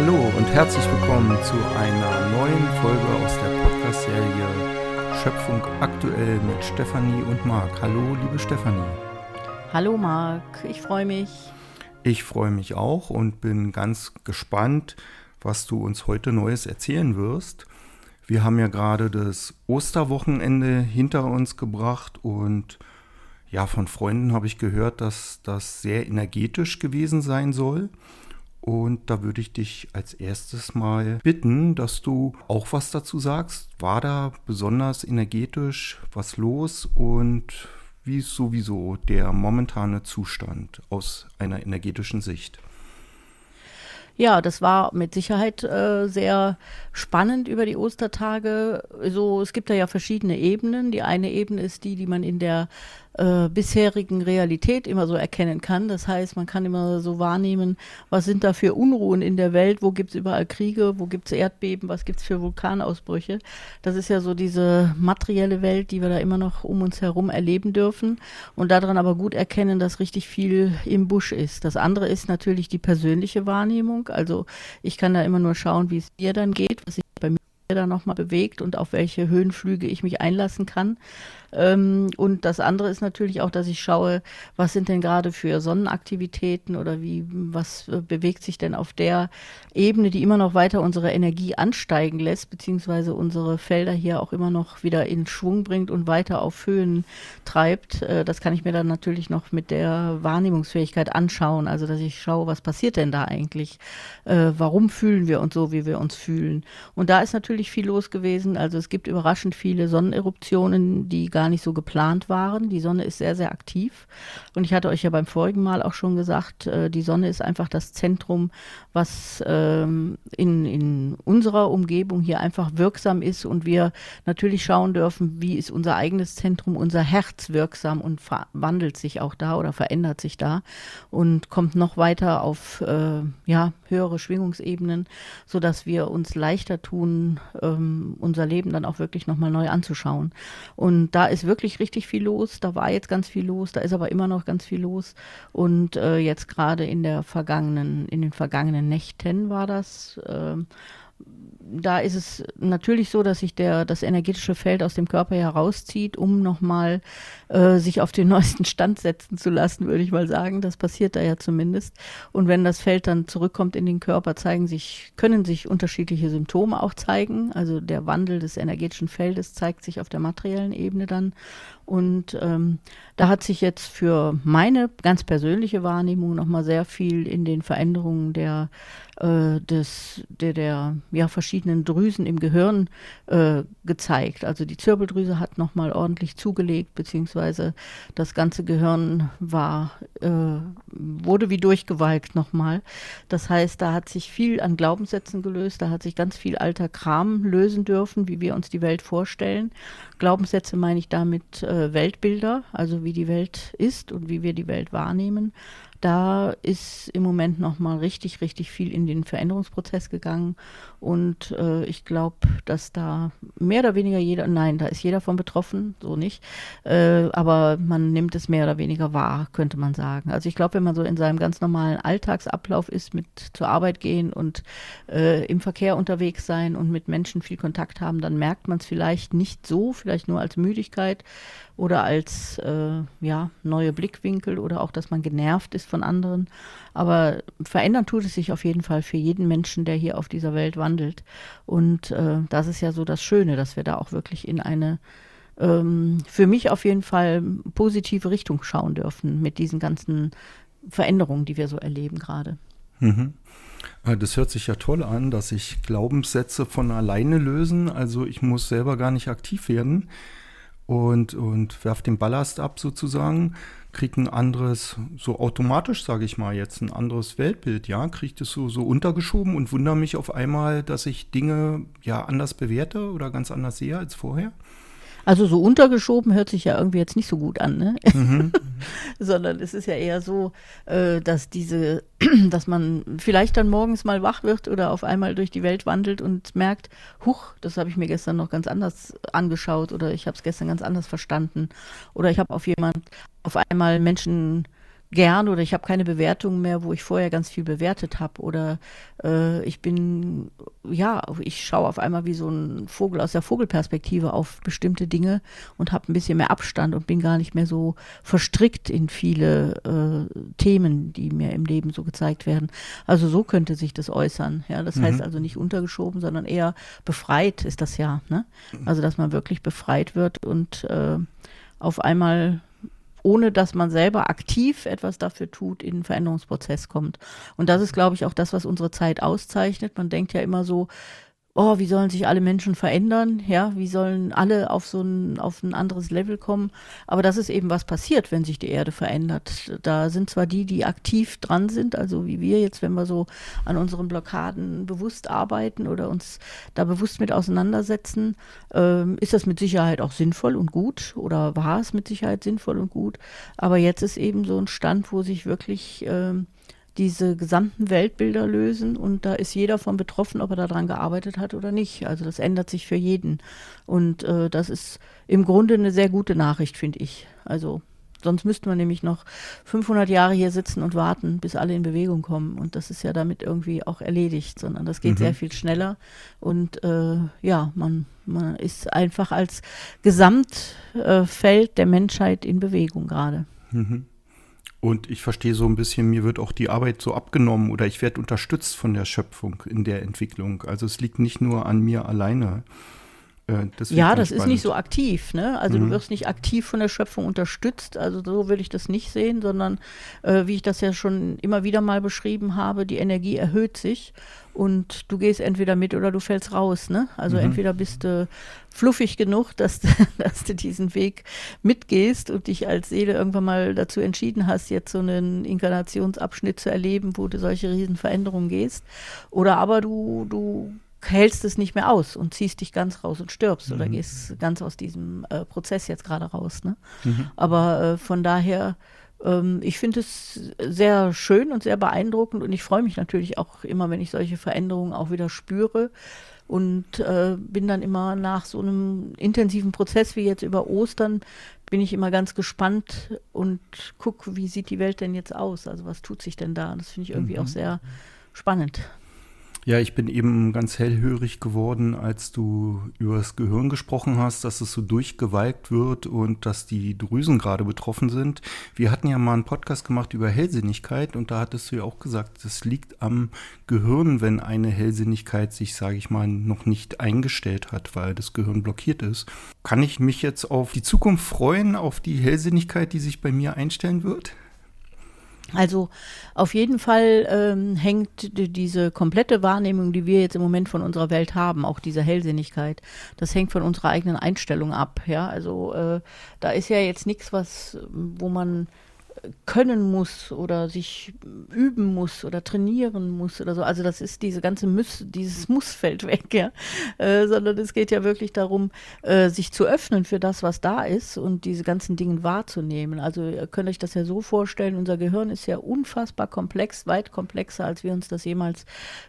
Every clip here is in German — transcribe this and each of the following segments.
Hallo und herzlich willkommen zu einer neuen Folge aus der Podcast-Serie Schöpfung aktuell mit Stefanie und Marc. Hallo, liebe Stefanie. Hallo Marc, ich freue mich. Ich freue mich auch und bin ganz gespannt, was du uns heute Neues erzählen wirst. Wir haben ja gerade das Osterwochenende hinter uns gebracht und ja, von Freunden habe ich gehört, dass das sehr energetisch gewesen sein soll. Und da würde ich dich als erstes mal bitten, dass du auch was dazu sagst. War da besonders energetisch was los und wie ist sowieso der momentane Zustand aus einer energetischen Sicht? Ja, das war mit Sicherheit äh, sehr spannend über die Ostertage. So, es gibt da ja verschiedene Ebenen. Die eine Ebene ist die, die man in der äh, bisherigen Realität immer so erkennen kann. Das heißt, man kann immer so wahrnehmen, was sind da für Unruhen in der Welt, wo gibt es überall Kriege, wo gibt es Erdbeben, was gibt es für Vulkanausbrüche. Das ist ja so diese materielle Welt, die wir da immer noch um uns herum erleben dürfen und daran aber gut erkennen, dass richtig viel im Busch ist. Das andere ist natürlich die persönliche Wahrnehmung. Also ich kann da immer nur schauen, wie es mir dann geht, was sich bei mir da nochmal bewegt und auf welche Höhenflüge ich mich einlassen kann. Ähm, und das andere ist natürlich auch, dass ich schaue, was sind denn gerade für Sonnenaktivitäten oder wie, was äh, bewegt sich denn auf der Ebene, die immer noch weiter unsere Energie ansteigen lässt, beziehungsweise unsere Felder hier auch immer noch wieder in Schwung bringt und weiter auf Höhen treibt. Äh, das kann ich mir dann natürlich noch mit der Wahrnehmungsfähigkeit anschauen. Also, dass ich schaue, was passiert denn da eigentlich? Äh, warum fühlen wir uns so, wie wir uns fühlen? Und da ist natürlich viel los gewesen. Also, es gibt überraschend viele Sonneneruptionen, die gar nicht so geplant waren. Die Sonne ist sehr, sehr aktiv. Und ich hatte euch ja beim vorigen Mal auch schon gesagt, äh, die Sonne ist einfach das Zentrum, was ähm, in, in unserer Umgebung hier einfach wirksam ist und wir natürlich schauen dürfen, wie ist unser eigenes Zentrum, unser Herz wirksam und wandelt sich auch da oder verändert sich da und kommt noch weiter auf äh, ja, höhere Schwingungsebenen, sodass wir uns leichter tun, ähm, unser Leben dann auch wirklich nochmal neu anzuschauen. Und da ist wirklich richtig viel los. Da war jetzt ganz viel los, da ist aber immer noch ganz viel los. Und äh, jetzt gerade in der vergangenen, in den vergangenen Nächten war das. Äh, da ist es natürlich so, dass sich der, das energetische Feld aus dem Körper herauszieht, um nochmal äh, sich auf den neuesten Stand setzen zu lassen, würde ich mal sagen. Das passiert da ja zumindest. Und wenn das Feld dann zurückkommt in den Körper, zeigen sich, können sich unterschiedliche Symptome auch zeigen. Also der Wandel des energetischen Feldes zeigt sich auf der materiellen Ebene dann. Und ähm, da hat sich jetzt für meine ganz persönliche Wahrnehmung nochmal sehr viel in den Veränderungen der, äh, des, der, der ja, verschiedenen Drüsen im Gehirn äh, gezeigt. Also die Zirbeldrüse hat nochmal ordentlich zugelegt, beziehungsweise das ganze Gehirn war, äh, wurde wie durchgewalkt nochmal. Das heißt, da hat sich viel an Glaubenssätzen gelöst, da hat sich ganz viel alter Kram lösen dürfen, wie wir uns die Welt vorstellen. Glaubenssätze meine ich damit äh, Weltbilder, also wie die Welt ist und wie wir die Welt wahrnehmen. Da ist im Moment noch mal richtig, richtig viel in den Veränderungsprozess gegangen. Und äh, ich glaube, dass da mehr oder weniger jeder, nein, da ist jeder von betroffen, so nicht. Äh, aber man nimmt es mehr oder weniger wahr, könnte man sagen. Also ich glaube, wenn man so in seinem ganz normalen Alltagsablauf ist, mit zur Arbeit gehen und äh, im Verkehr unterwegs sein und mit Menschen viel Kontakt haben, dann merkt man es vielleicht nicht so, vielleicht nur als Müdigkeit oder als äh, ja, neue Blickwinkel oder auch, dass man genervt ist von anderen. Aber verändern tut es sich auf jeden Fall für jeden Menschen, der hier auf dieser Welt wandelt. Und äh, das ist ja so das Schöne, dass wir da auch wirklich in eine ähm, für mich auf jeden Fall positive Richtung schauen dürfen mit diesen ganzen Veränderungen, die wir so erleben gerade. Mhm. Äh, das hört sich ja toll an, dass sich Glaubenssätze von alleine lösen. Also ich muss selber gar nicht aktiv werden und, und werft den Ballast ab sozusagen, kriegt ein anderes, so automatisch sage ich mal jetzt, ein anderes Weltbild, ja, kriegt es so, so untergeschoben und wundere mich auf einmal, dass ich Dinge ja anders bewerte oder ganz anders sehe als vorher. Also so untergeschoben hört sich ja irgendwie jetzt nicht so gut an, ne? Mhm. Sondern es ist ja eher so, äh, dass diese, dass man vielleicht dann morgens mal wach wird oder auf einmal durch die Welt wandelt und merkt, huch, das habe ich mir gestern noch ganz anders angeschaut oder ich habe es gestern ganz anders verstanden oder ich habe auf jemand, auf einmal Menschen gern oder ich habe keine Bewertung mehr, wo ich vorher ganz viel bewertet habe oder äh, ich bin, ja, ich schaue auf einmal wie so ein Vogel aus der Vogelperspektive auf bestimmte Dinge und habe ein bisschen mehr Abstand und bin gar nicht mehr so verstrickt in viele äh, Themen, die mir im Leben so gezeigt werden. Also so könnte sich das äußern. Ja, das mhm. heißt also nicht untergeschoben, sondern eher befreit ist das ja. Ne? Also dass man wirklich befreit wird und äh, auf einmal ohne dass man selber aktiv etwas dafür tut, in den Veränderungsprozess kommt. Und das ist, glaube ich, auch das, was unsere Zeit auszeichnet. Man denkt ja immer so, oh, wie sollen sich alle Menschen verändern? Ja, wie sollen alle auf so ein, auf ein anderes Level kommen? Aber das ist eben was passiert, wenn sich die Erde verändert. Da sind zwar die, die aktiv dran sind, also wie wir jetzt, wenn wir so an unseren Blockaden bewusst arbeiten oder uns da bewusst mit auseinandersetzen, ähm, ist das mit Sicherheit auch sinnvoll und gut oder war es mit Sicherheit sinnvoll und gut. Aber jetzt ist eben so ein Stand, wo sich wirklich ähm, diese gesamten Weltbilder lösen und da ist jeder von betroffen, ob er daran gearbeitet hat oder nicht. Also das ändert sich für jeden und äh, das ist im Grunde eine sehr gute Nachricht, finde ich. Also sonst müsste man nämlich noch 500 Jahre hier sitzen und warten, bis alle in Bewegung kommen und das ist ja damit irgendwie auch erledigt, sondern das geht mhm. sehr viel schneller und äh, ja, man, man ist einfach als Gesamtfeld äh, der Menschheit in Bewegung gerade. Mhm. Und ich verstehe so ein bisschen, mir wird auch die Arbeit so abgenommen oder ich werde unterstützt von der Schöpfung in der Entwicklung. Also es liegt nicht nur an mir alleine. Äh, ja, das spannend. ist nicht so aktiv. Ne? Also mhm. du wirst nicht aktiv von der Schöpfung unterstützt. Also so will ich das nicht sehen, sondern äh, wie ich das ja schon immer wieder mal beschrieben habe, die Energie erhöht sich und du gehst entweder mit oder du fällst raus. Ne? Also mhm. entweder bist du fluffig genug, dass, dass du diesen Weg mitgehst und dich als Seele irgendwann mal dazu entschieden hast, jetzt so einen Inkarnationsabschnitt zu erleben, wo du solche Riesenveränderungen gehst. Oder aber du, du hältst es nicht mehr aus und ziehst dich ganz raus und stirbst mhm. oder gehst ganz aus diesem äh, Prozess jetzt gerade raus. Ne? Mhm. Aber äh, von daher ähm, ich finde es sehr schön und sehr beeindruckend und ich freue mich natürlich auch immer, wenn ich solche Veränderungen auch wieder spüre und äh, bin dann immer nach so einem intensiven Prozess wie jetzt über Ostern, bin ich immer ganz gespannt und gucke, wie sieht die Welt denn jetzt aus? Also was tut sich denn da? Das finde ich irgendwie mhm. auch sehr spannend. Ja, ich bin eben ganz hellhörig geworden, als du über das Gehirn gesprochen hast, dass es so durchgewalkt wird und dass die Drüsen gerade betroffen sind. Wir hatten ja mal einen Podcast gemacht über Hellsinnigkeit und da hattest du ja auch gesagt, das liegt am Gehirn, wenn eine Hellsinnigkeit sich, sage ich mal, noch nicht eingestellt hat, weil das Gehirn blockiert ist. Kann ich mich jetzt auf die Zukunft freuen, auf die Hellsinnigkeit, die sich bei mir einstellen wird? Also auf jeden Fall ähm, hängt diese komplette Wahrnehmung, die wir jetzt im Moment von unserer Welt haben, auch diese Hellsinnigkeit, das hängt von unserer eigenen Einstellung ab. Ja, also äh, da ist ja jetzt nichts, was, wo man können muss oder sich üben muss oder trainieren muss oder so. Also das ist diese ganze Muss, dieses Muss fällt weg, ja. Äh, sondern es geht ja wirklich darum, äh, sich zu öffnen für das, was da ist und diese ganzen Dinge wahrzunehmen. Also ihr könnt euch das ja so vorstellen, unser Gehirn ist ja unfassbar komplex, weit komplexer, als wir uns das jemals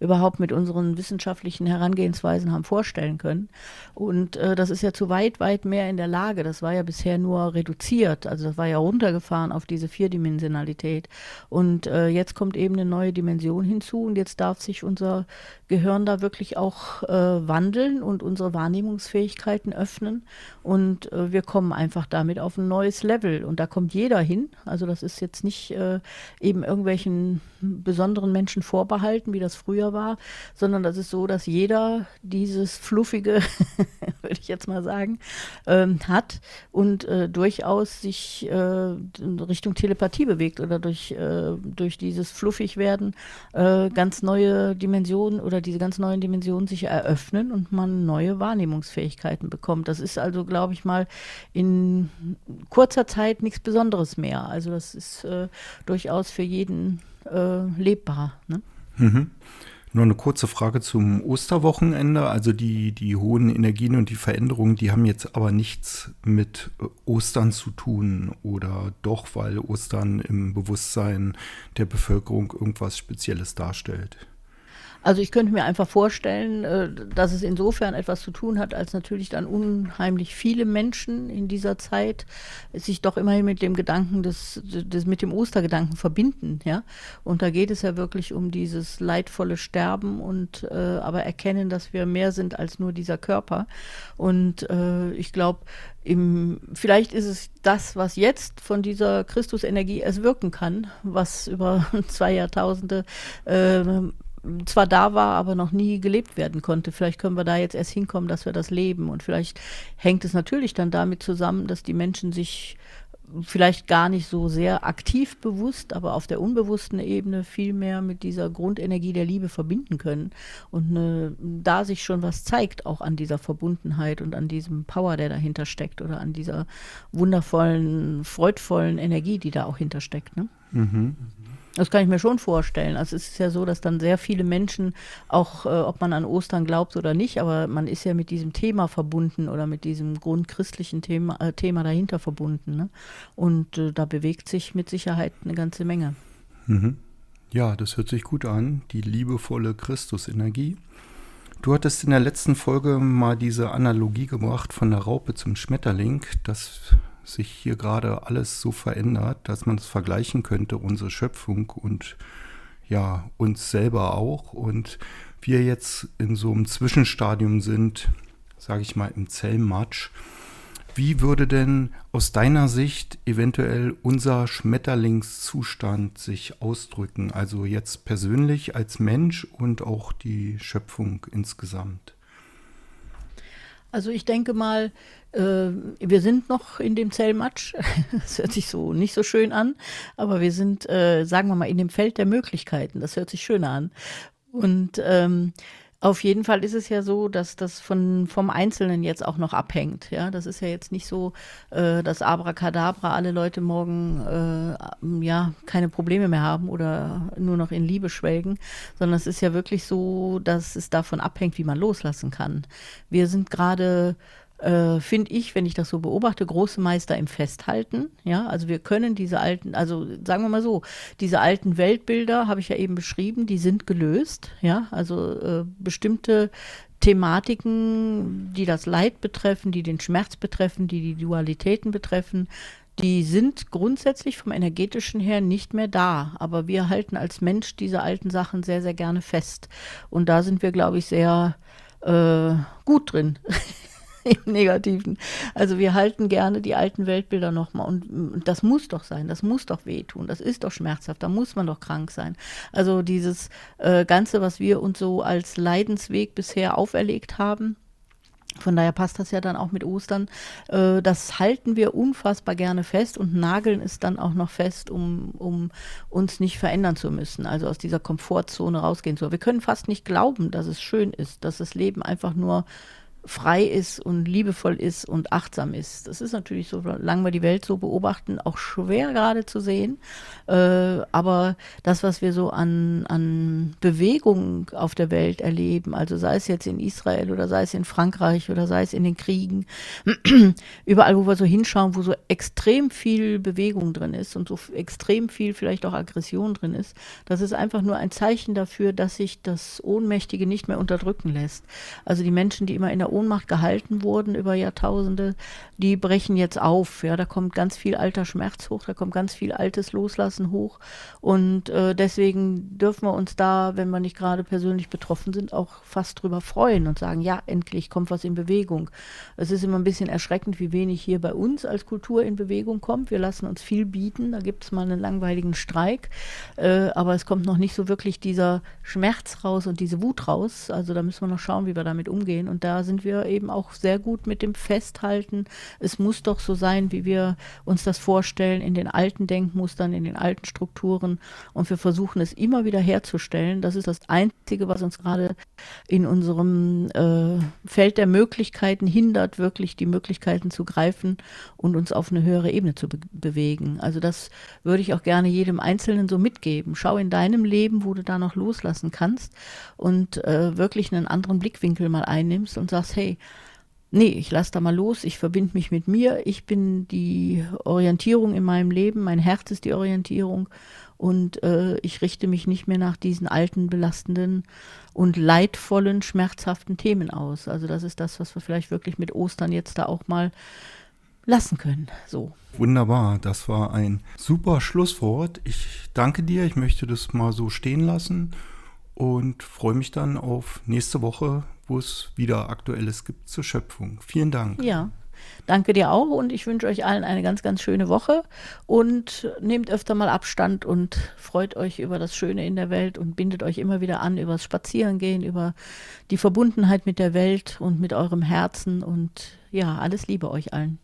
überhaupt mit unseren wissenschaftlichen Herangehensweisen haben vorstellen können. Und äh, das ist ja zu weit, weit mehr in der Lage. Das war ja bisher nur reduziert, also das war ja runtergefahren auf diese Vierdimensionalität. Und äh, jetzt kommt eben eine neue Dimension hinzu und jetzt darf sich unser Gehirn da wirklich auch äh, wandeln und unsere Wahrnehmungsfähigkeiten öffnen. Und äh, wir kommen einfach damit auf ein neues Level. Und da kommt jeder hin. Also das ist jetzt nicht äh, eben irgendwelchen besonderen Menschen vorbehalten, wie das früher war, sondern das ist so, dass jeder dieses fluffige, würde ich jetzt mal sagen, ähm, hat und äh, durchaus sich äh, Richtung Telepathie bewegt oder durch, äh, durch dieses Fluffigwerden äh, ganz neue Dimensionen oder diese ganz neuen Dimensionen sich eröffnen und man neue Wahrnehmungsfähigkeiten bekommt. Das ist also, glaube ich mal, in kurzer Zeit nichts Besonderes mehr. Also das ist äh, durchaus für jeden äh, lebbar. Ne? Mhm. Nur eine kurze Frage zum Osterwochenende. Also die, die hohen Energien und die Veränderungen, die haben jetzt aber nichts mit äh, Ostern zu tun oder doch, weil Ostern im Bewusstsein der Bevölkerung irgendwas Spezielles darstellt. Also ich könnte mir einfach vorstellen, äh, dass es insofern etwas zu tun hat, als natürlich dann unheimlich viele Menschen in dieser Zeit sich doch immerhin mit dem Gedanken des, des mit dem Ostergedanken verbinden, ja. Und da geht es ja wirklich um dieses leidvolle Sterben und äh, aber erkennen, dass wir mehr sind als nur dieser Körper. Und äh, ich glaube, vielleicht ist es das, was jetzt von dieser Christusenergie erst wirken kann, was über zwei Jahrtausende äh, zwar da war, aber noch nie gelebt werden konnte. Vielleicht können wir da jetzt erst hinkommen, dass wir das leben. Und vielleicht hängt es natürlich dann damit zusammen, dass die Menschen sich vielleicht gar nicht so sehr aktiv bewusst, aber auf der unbewussten Ebene viel mehr mit dieser Grundenergie der Liebe verbinden können. Und ne, da sich schon was zeigt, auch an dieser Verbundenheit und an diesem Power, der dahinter steckt oder an dieser wundervollen, freudvollen Energie, die da auch hintersteckt. Ne? Mhm. Das kann ich mir schon vorstellen. Also es ist ja so, dass dann sehr viele Menschen, auch äh, ob man an Ostern glaubt oder nicht, aber man ist ja mit diesem Thema verbunden oder mit diesem grundchristlichen Thema, äh, Thema dahinter verbunden. Ne? Und äh, da bewegt sich mit Sicherheit eine ganze Menge. Mhm. Ja, das hört sich gut an, die liebevolle Christusenergie. Du hattest in der letzten Folge mal diese Analogie gebracht von der Raupe zum Schmetterling. Das sich hier gerade alles so verändert, dass man es vergleichen könnte, unsere Schöpfung und ja, uns selber auch. Und wir jetzt in so einem Zwischenstadium sind, sage ich mal, im Zellmatsch. Wie würde denn aus deiner Sicht eventuell unser Schmetterlingszustand sich ausdrücken? Also jetzt persönlich als Mensch und auch die Schöpfung insgesamt. Also ich denke mal, äh, wir sind noch in dem Zellmatsch. Das hört sich so nicht so schön an, aber wir sind, äh, sagen wir mal, in dem Feld der Möglichkeiten. Das hört sich schöner an. Und ähm, auf jeden Fall ist es ja so, dass das von, vom Einzelnen jetzt auch noch abhängt. Ja, das ist ja jetzt nicht so, äh, dass Abracadabra alle Leute morgen äh, ja keine Probleme mehr haben oder nur noch in Liebe schwelgen, sondern es ist ja wirklich so, dass es davon abhängt, wie man loslassen kann. Wir sind gerade äh, finde ich, wenn ich das so beobachte, große Meister im Festhalten. Ja, also wir können diese alten, also sagen wir mal so, diese alten Weltbilder habe ich ja eben beschrieben, die sind gelöst. Ja, also äh, bestimmte Thematiken, die das Leid betreffen, die den Schmerz betreffen, die die Dualitäten betreffen, die sind grundsätzlich vom energetischen her nicht mehr da. Aber wir halten als Mensch diese alten Sachen sehr, sehr gerne fest. Und da sind wir, glaube ich, sehr äh, gut drin. im Negativen. Also wir halten gerne die alten Weltbilder nochmal und, und das muss doch sein, das muss doch wehtun, das ist doch schmerzhaft, da muss man doch krank sein. Also dieses äh, Ganze, was wir uns so als Leidensweg bisher auferlegt haben, von daher passt das ja dann auch mit Ostern. Äh, das halten wir unfassbar gerne fest und nageln es dann auch noch fest, um, um uns nicht verändern zu müssen, also aus dieser Komfortzone rausgehen zu. Wir können fast nicht glauben, dass es schön ist, dass das Leben einfach nur frei ist und liebevoll ist und achtsam ist. Das ist natürlich so, solange wir die Welt so beobachten, auch schwer gerade zu sehen. Äh, aber das, was wir so an, an Bewegung auf der Welt erleben, also sei es jetzt in Israel oder sei es in Frankreich oder sei es in den Kriegen, überall, wo wir so hinschauen, wo so extrem viel Bewegung drin ist und so extrem viel vielleicht auch Aggression drin ist, das ist einfach nur ein Zeichen dafür, dass sich das Ohnmächtige nicht mehr unterdrücken lässt. Also die Menschen, die immer in der Ohnmacht gehalten wurden über Jahrtausende, die brechen jetzt auf. Ja, da kommt ganz viel alter Schmerz hoch, da kommt ganz viel altes Loslassen hoch. Und äh, deswegen dürfen wir uns da, wenn wir nicht gerade persönlich betroffen sind, auch fast drüber freuen und sagen, ja, endlich kommt was in Bewegung. Es ist immer ein bisschen erschreckend, wie wenig hier bei uns als Kultur in Bewegung kommt. Wir lassen uns viel bieten. Da gibt es mal einen langweiligen Streik. Äh, aber es kommt noch nicht so wirklich dieser Schmerz raus und diese Wut raus. Also da müssen wir noch schauen, wie wir damit umgehen. Und da sind wir eben auch sehr gut mit dem Festhalten. Es muss doch so sein, wie wir uns das vorstellen, in den alten Denkmustern, in den alten Strukturen. Und wir versuchen es immer wieder herzustellen. Das ist das Einzige, was uns gerade in unserem äh, Feld der Möglichkeiten hindert, wirklich die Möglichkeiten zu greifen und uns auf eine höhere Ebene zu be bewegen. Also das würde ich auch gerne jedem Einzelnen so mitgeben. Schau in deinem Leben, wo du da noch loslassen kannst und äh, wirklich einen anderen Blickwinkel mal einnimmst und sagst, hey, nee, ich lasse da mal los, ich verbinde mich mit mir, ich bin die Orientierung in meinem Leben, mein Herz ist die Orientierung und äh, ich richte mich nicht mehr nach diesen alten, belastenden und leidvollen, schmerzhaften Themen aus. Also das ist das, was wir vielleicht wirklich mit Ostern jetzt da auch mal lassen können. So. Wunderbar, das war ein super Schlusswort. Ich danke dir, ich möchte das mal so stehen lassen und freue mich dann auf nächste Woche, wo es wieder Aktuelles gibt zur Schöpfung. Vielen Dank. Ja, danke dir auch und ich wünsche euch allen eine ganz, ganz schöne Woche und nehmt öfter mal Abstand und freut euch über das Schöne in der Welt und bindet euch immer wieder an über das Spazierengehen, über die Verbundenheit mit der Welt und mit eurem Herzen und ja, alles Liebe euch allen.